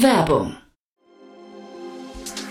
Werbung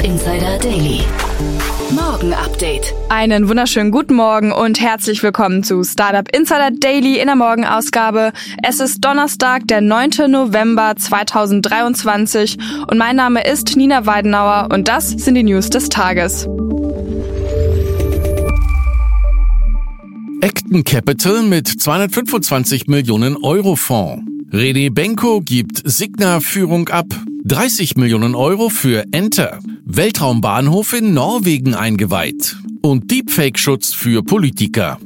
Startup Insider Daily. Morgen Update. Einen wunderschönen guten Morgen und herzlich willkommen zu Startup Insider Daily in der Morgenausgabe. Es ist Donnerstag, der 9. November 2023 und mein Name ist Nina Weidenauer und das sind die News des Tages. Acton Capital mit 225 Millionen Euro Fonds. René Benko gibt Signa-Führung ab. 30 Millionen Euro für Enter. Weltraumbahnhof in Norwegen eingeweiht. Und Deepfake-Schutz für Politiker.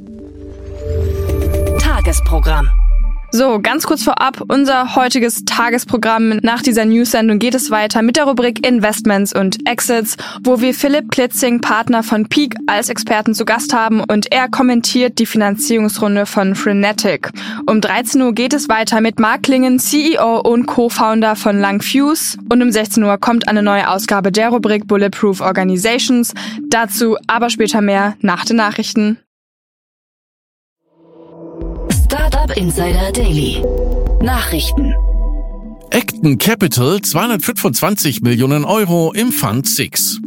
Tagesprogramm. So, ganz kurz vorab, unser heutiges Tagesprogramm. Nach dieser News-Sendung geht es weiter mit der Rubrik Investments und Exits, wo wir Philipp Klitzing, Partner von Peak, als Experten zu Gast haben und er kommentiert die Finanzierungsrunde von Frenetic. Um 13 Uhr geht es weiter mit Mark Klingen, CEO und Co-Founder von Langfuse und um 16 Uhr kommt eine neue Ausgabe der Rubrik Bulletproof Organizations. Dazu aber später mehr nach den Nachrichten. Insider Daily. Nachrichten. Acton Capital 225 Millionen Euro im Fund 6.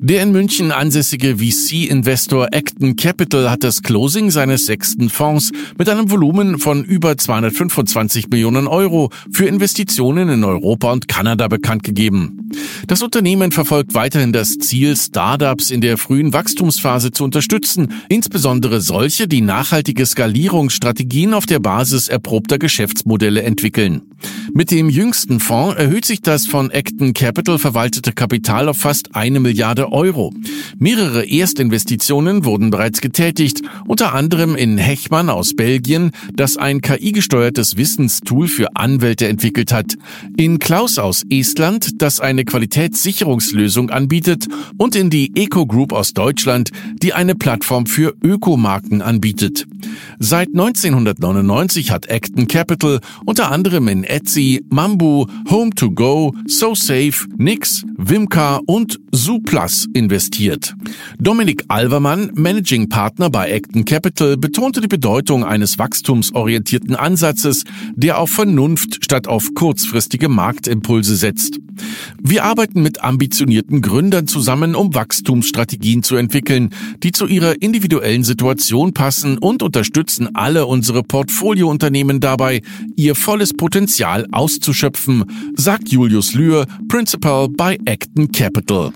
Der in München ansässige VC-Investor Acton Capital hat das Closing seines sechsten Fonds mit einem Volumen von über 225 Millionen Euro für Investitionen in Europa und Kanada bekannt gegeben. Das Unternehmen verfolgt weiterhin das Ziel, Startups in der frühen Wachstumsphase zu unterstützen, insbesondere solche, die nachhaltige Skalierungsstrategien auf der Basis erprobter Geschäftsmodelle entwickeln. Mit dem jüngsten Fonds erhöht sich das von Acton Capital verwaltete Kapital auf fast eine Milliarde Euro. Mehrere Erstinvestitionen wurden bereits getätigt, unter anderem in Hechmann aus Belgien, das ein KI-gesteuertes Wissenstool für Anwälte entwickelt hat, in Klaus aus Estland, das eine Qualitätssicherungslösung anbietet, und in die Eco Group aus Deutschland, die eine Plattform für Ökomarken anbietet. Seit 1999 hat Acton Capital unter anderem in Etsy, Mambu, Home2Go, SoSafe, Nix, Wimka und Zooplus investiert. Dominik Alvermann, Managing Partner bei Acton Capital, betonte die Bedeutung eines wachstumsorientierten Ansatzes, der auf Vernunft statt auf kurzfristige Marktimpulse setzt. Wir arbeiten mit ambitionierten Gründern zusammen, um Wachstumsstrategien zu entwickeln, die zu ihrer individuellen Situation passen und unterstützen alle unsere Portfoliounternehmen dabei, ihr volles Potenzial auszuschöpfen, sagt Julius Lühr, Principal bei Acton Capital.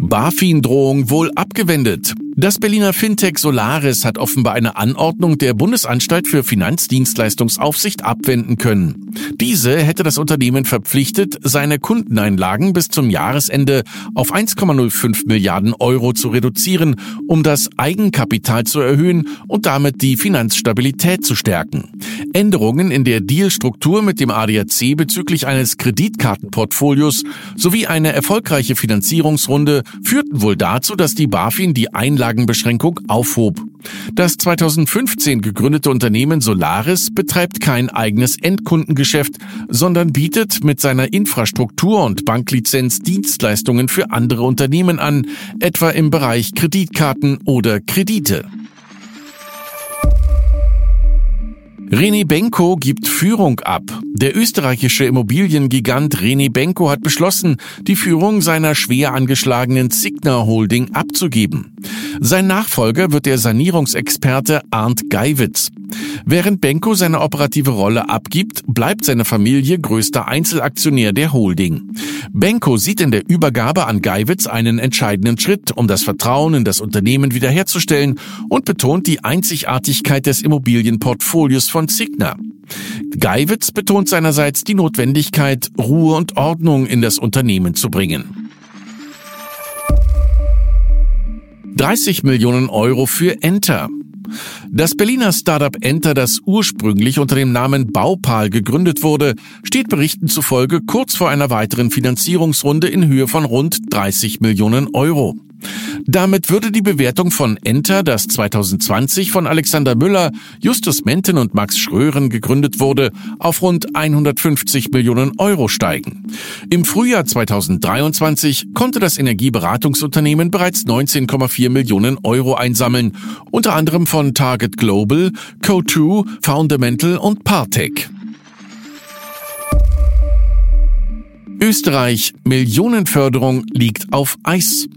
BaFin-Drohung wohl abgewendet. Das Berliner Fintech Solaris hat offenbar eine Anordnung der Bundesanstalt für Finanzdienstleistungsaufsicht abwenden können. Diese hätte das Unternehmen verpflichtet, seine Kundeneinlagen bis zum Jahresende auf 1,05 Milliarden Euro zu reduzieren, um das Eigenkapital zu erhöhen und damit die Finanzstabilität zu stärken. Änderungen in der Dealstruktur mit dem ADAC bezüglich eines Kreditkartenportfolios sowie eine erfolgreiche Finanzierungsrunde führten wohl dazu, dass die BaFin die Einlagen Einlagenbeschränkung aufhob. Das 2015 gegründete Unternehmen Solaris betreibt kein eigenes Endkundengeschäft, sondern bietet mit seiner Infrastruktur und Banklizenz Dienstleistungen für andere Unternehmen an, etwa im Bereich Kreditkarten oder Kredite. René Benko gibt Führung ab. Der österreichische Immobiliengigant René Benko hat beschlossen, die Führung seiner schwer angeschlagenen Signa Holding abzugeben. Sein Nachfolger wird der Sanierungsexperte Arndt Geiwitz. Während Benko seine operative Rolle abgibt, bleibt seine Familie größter Einzelaktionär der Holding. Benko sieht in der Übergabe an Geiwitz einen entscheidenden Schritt, um das Vertrauen in das Unternehmen wiederherzustellen und betont die Einzigartigkeit des Immobilienportfolios von Signa. Geiwitz betont seinerseits die Notwendigkeit, Ruhe und Ordnung in das Unternehmen zu bringen. 30 Millionen Euro für Enter. Das Berliner Startup Enter, das ursprünglich unter dem Namen Baupal gegründet wurde, steht Berichten zufolge kurz vor einer weiteren Finanzierungsrunde in Höhe von rund 30 Millionen Euro. Damit würde die Bewertung von Enter, das 2020 von Alexander Müller, Justus Menten und Max Schrören gegründet wurde, auf rund 150 Millionen Euro steigen. Im Frühjahr 2023 konnte das Energieberatungsunternehmen bereits 19,4 Millionen Euro einsammeln, unter anderem von Target Global, Co2, Fundamental und Partec. Österreich Millionenförderung liegt auf Eis.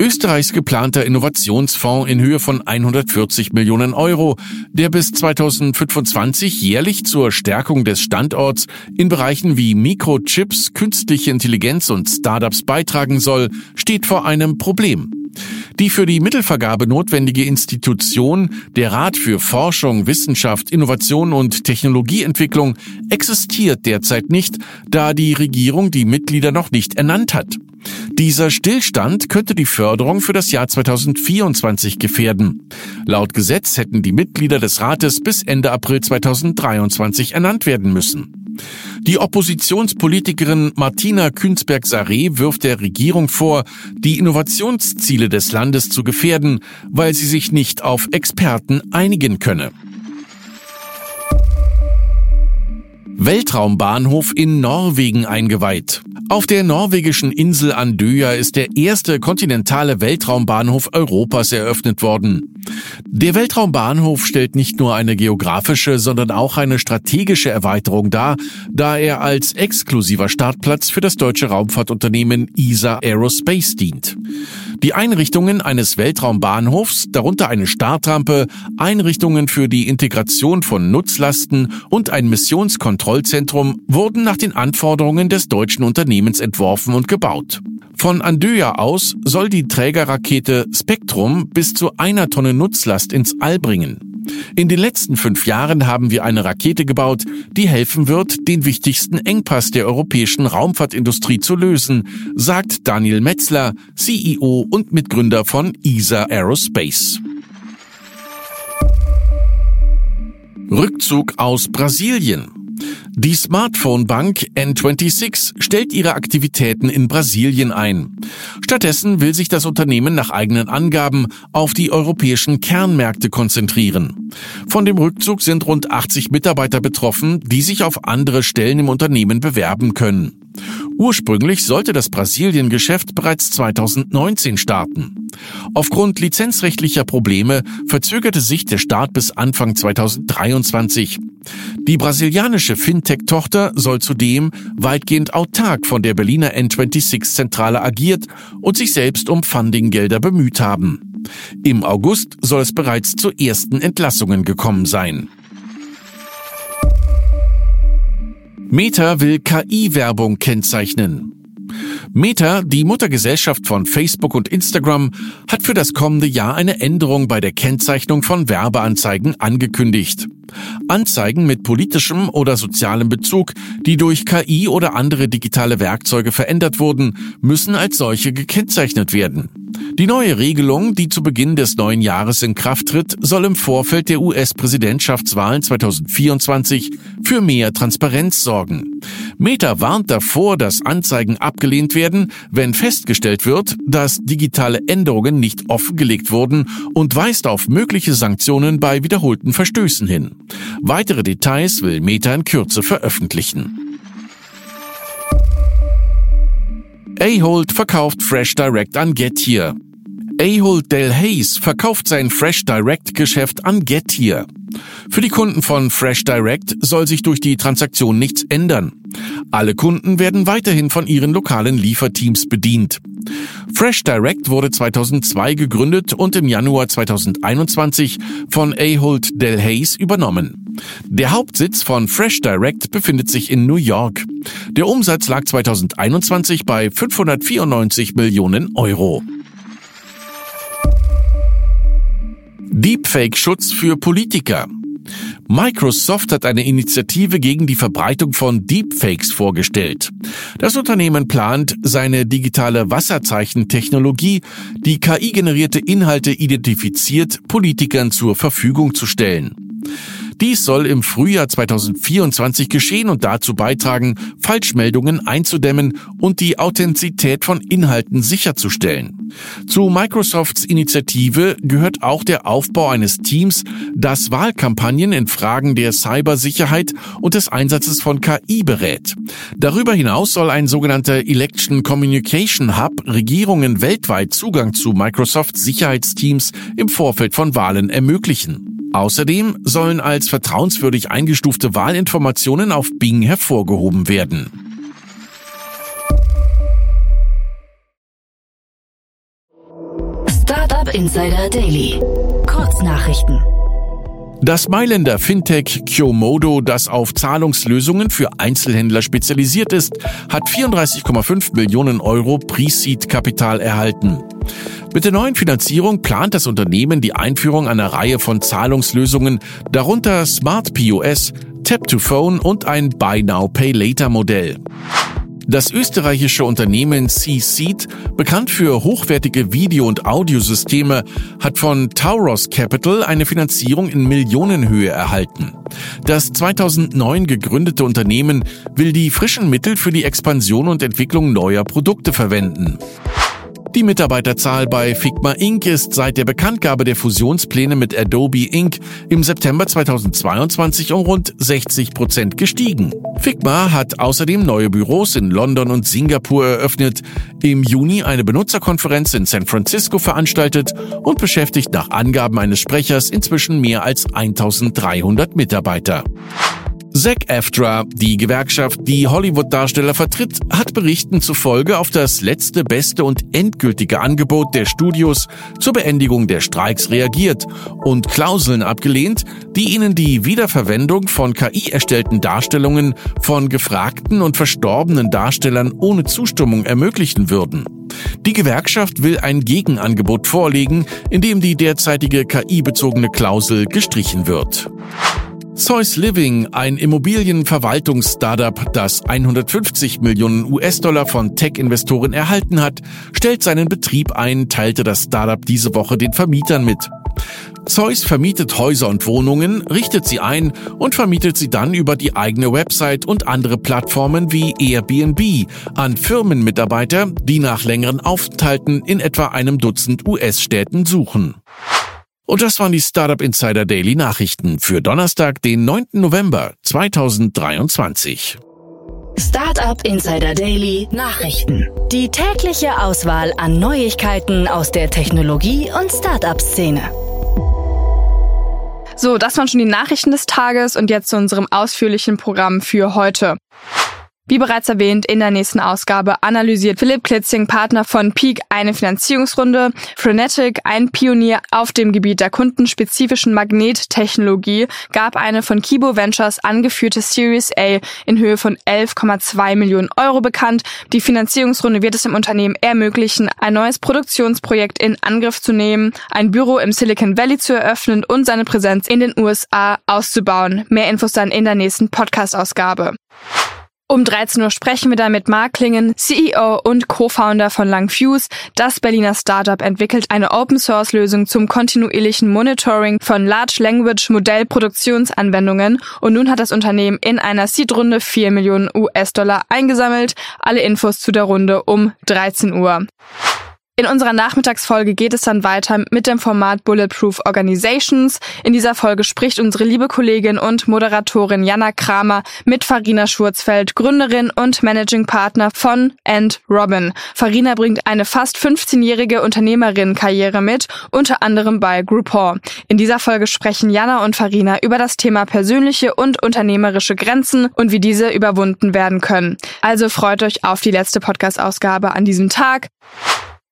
Österreichs geplanter Innovationsfonds in Höhe von 140 Millionen Euro, der bis 2025 jährlich zur Stärkung des Standorts in Bereichen wie Mikrochips, künstliche Intelligenz und Startups beitragen soll, steht vor einem Problem. Die für die Mittelvergabe notwendige Institution, der Rat für Forschung, Wissenschaft, Innovation und Technologieentwicklung, existiert derzeit nicht, da die Regierung die Mitglieder noch nicht ernannt hat. Dieser Stillstand könnte die Förderung für das Jahr 2024 gefährden. Laut Gesetz hätten die Mitglieder des Rates bis Ende April 2023 ernannt werden müssen. Die Oppositionspolitikerin Martina Künzberg-Saré wirft der Regierung vor, die Innovationsziele des Landes zu gefährden, weil sie sich nicht auf Experten einigen könne. Weltraumbahnhof in Norwegen eingeweiht. Auf der norwegischen Insel Andøya ist der erste kontinentale Weltraumbahnhof Europas eröffnet worden. Der Weltraumbahnhof stellt nicht nur eine geografische, sondern auch eine strategische Erweiterung dar, da er als exklusiver Startplatz für das deutsche Raumfahrtunternehmen ESA Aerospace dient. Die Einrichtungen eines Weltraumbahnhofs, darunter eine Startrampe, Einrichtungen für die Integration von Nutzlasten und ein Missionskontrollzentrum wurden nach den Anforderungen des deutschen Unternehmens entworfen und gebaut. Von Andöja aus soll die Trägerrakete Spectrum bis zu einer Tonne Nutzlast ins All bringen. In den letzten fünf Jahren haben wir eine Rakete gebaut, die helfen wird, den wichtigsten Engpass der europäischen Raumfahrtindustrie zu lösen, sagt Daniel Metzler, CEO und Mitgründer von ESA Aerospace. Rückzug aus Brasilien. Die Smartphone-Bank N26 stellt ihre Aktivitäten in Brasilien ein. Stattdessen will sich das Unternehmen nach eigenen Angaben auf die europäischen Kernmärkte konzentrieren. Von dem Rückzug sind rund 80 Mitarbeiter betroffen, die sich auf andere Stellen im Unternehmen bewerben können. Ursprünglich sollte das Brasilien-Geschäft bereits 2019 starten. Aufgrund lizenzrechtlicher Probleme verzögerte sich der Start bis Anfang 2023. Die brasilianische Fintech-Tochter soll zudem weitgehend autark von der Berliner N26-Zentrale agiert und sich selbst um Fundinggelder bemüht haben. Im August soll es bereits zu ersten Entlassungen gekommen sein. Meta will KI-Werbung kennzeichnen. Meta, die Muttergesellschaft von Facebook und Instagram, hat für das kommende Jahr eine Änderung bei der Kennzeichnung von Werbeanzeigen angekündigt. Anzeigen mit politischem oder sozialem Bezug, die durch KI oder andere digitale Werkzeuge verändert wurden, müssen als solche gekennzeichnet werden. Die neue Regelung, die zu Beginn des neuen Jahres in Kraft tritt, soll im Vorfeld der US-Präsidentschaftswahlen 2024 für mehr Transparenz sorgen. Meta warnt davor, dass Anzeigen abgelehnt werden, wenn festgestellt wird, dass digitale Änderungen nicht offengelegt wurden und weist auf mögliche Sanktionen bei wiederholten Verstößen hin. Weitere Details will Meta in Kürze veröffentlichen. Ahold verkauft Fresh Direct an Getir. Ahold Del Hayes verkauft sein Fresh Direct Geschäft an Getir. Für die Kunden von Fresh Direct soll sich durch die Transaktion nichts ändern. Alle Kunden werden weiterhin von ihren lokalen Lieferteams bedient. Fresh Direct wurde 2002 gegründet und im Januar 2021 von Ahold Delhaize übernommen. Der Hauptsitz von Fresh Direct befindet sich in New York. Der Umsatz lag 2021 bei 594 Millionen Euro. Deepfake-Schutz für Politiker. Microsoft hat eine Initiative gegen die Verbreitung von Deepfakes vorgestellt. Das Unternehmen plant, seine digitale Wasserzeichentechnologie, die KI-generierte Inhalte identifiziert, Politikern zur Verfügung zu stellen. Dies soll im Frühjahr 2024 geschehen und dazu beitragen, Falschmeldungen einzudämmen und die Authentizität von Inhalten sicherzustellen. Zu Microsofts Initiative gehört auch der Aufbau eines Teams, das Wahlkampagnen in Fragen der Cybersicherheit und des Einsatzes von KI berät. Darüber hinaus soll ein sogenannter Election Communication Hub Regierungen weltweit Zugang zu Microsofts Sicherheitsteams im Vorfeld von Wahlen ermöglichen. Außerdem sollen als vertrauenswürdig eingestufte Wahlinformationen auf Bing hervorgehoben werden. Startup Insider Daily. Kurznachrichten. Das Mailänder Fintech Kyomodo, das auf Zahlungslösungen für Einzelhändler spezialisiert ist, hat 34,5 Millionen Euro Pre-Seed-Kapital erhalten. Mit der neuen Finanzierung plant das Unternehmen die Einführung einer Reihe von Zahlungslösungen, darunter Smart POS, Tap to Phone und ein Buy Now Pay Later Modell. Das österreichische Unternehmen C-Seed, bekannt für hochwertige Video- und Audiosysteme, hat von Tauros Capital eine Finanzierung in Millionenhöhe erhalten. Das 2009 gegründete Unternehmen will die frischen Mittel für die Expansion und Entwicklung neuer Produkte verwenden. Die Mitarbeiterzahl bei Figma Inc. ist seit der Bekanntgabe der Fusionspläne mit Adobe Inc. im September 2022 um rund 60 Prozent gestiegen. Figma hat außerdem neue Büros in London und Singapur eröffnet, im Juni eine Benutzerkonferenz in San Francisco veranstaltet und beschäftigt nach Angaben eines Sprechers inzwischen mehr als 1300 Mitarbeiter. SAG-AFTRA, die Gewerkschaft, die Hollywood-Darsteller vertritt, hat Berichten zufolge auf das letzte, beste und endgültige Angebot der Studios zur Beendigung der Streiks reagiert und Klauseln abgelehnt, die ihnen die Wiederverwendung von KI erstellten Darstellungen von gefragten und verstorbenen Darstellern ohne Zustimmung ermöglichen würden. Die Gewerkschaft will ein Gegenangebot vorlegen, in dem die derzeitige KI-bezogene Klausel gestrichen wird. Zeus Living, ein Immobilienverwaltungs-Startup, das 150 Millionen US-Dollar von Tech-Investoren erhalten hat, stellt seinen Betrieb ein, teilte das Startup diese Woche den Vermietern mit. Zeus vermietet Häuser und Wohnungen, richtet sie ein und vermietet sie dann über die eigene Website und andere Plattformen wie Airbnb an Firmenmitarbeiter, die nach längeren Aufenthalten in etwa einem Dutzend US-Städten suchen. Und das waren die Startup Insider Daily Nachrichten für Donnerstag, den 9. November 2023. Startup Insider Daily Nachrichten. Die tägliche Auswahl an Neuigkeiten aus der Technologie- und Startup-Szene. So, das waren schon die Nachrichten des Tages und jetzt zu unserem ausführlichen Programm für heute. Wie bereits erwähnt, in der nächsten Ausgabe analysiert Philipp Klitzing, Partner von Peak, eine Finanzierungsrunde. Frenetic, ein Pionier auf dem Gebiet der kundenspezifischen Magnettechnologie, gab eine von Kibo Ventures angeführte Series A in Höhe von 11,2 Millionen Euro bekannt. Die Finanzierungsrunde wird es dem Unternehmen ermöglichen, ein neues Produktionsprojekt in Angriff zu nehmen, ein Büro im Silicon Valley zu eröffnen und seine Präsenz in den USA auszubauen. Mehr Infos dann in der nächsten Podcast-Ausgabe. Um 13 Uhr sprechen wir dann mit Mark Klingen, CEO und Co-Founder von Langfuse. Das Berliner Startup entwickelt eine Open-Source-Lösung zum kontinuierlichen Monitoring von Large Language Modellproduktionsanwendungen und nun hat das Unternehmen in einer Seed-Runde 4 Millionen US-Dollar eingesammelt. Alle Infos zu der Runde um 13 Uhr. In unserer Nachmittagsfolge geht es dann weiter mit dem Format Bulletproof Organizations. In dieser Folge spricht unsere liebe Kollegin und Moderatorin Jana Kramer mit Farina Schurzfeld, Gründerin und Managing Partner von End Robin. Farina bringt eine fast 15-jährige Unternehmerin-Karriere mit, unter anderem bei Groupon. In dieser Folge sprechen Jana und Farina über das Thema persönliche und unternehmerische Grenzen und wie diese überwunden werden können. Also freut euch auf die letzte Podcast-Ausgabe an diesem Tag.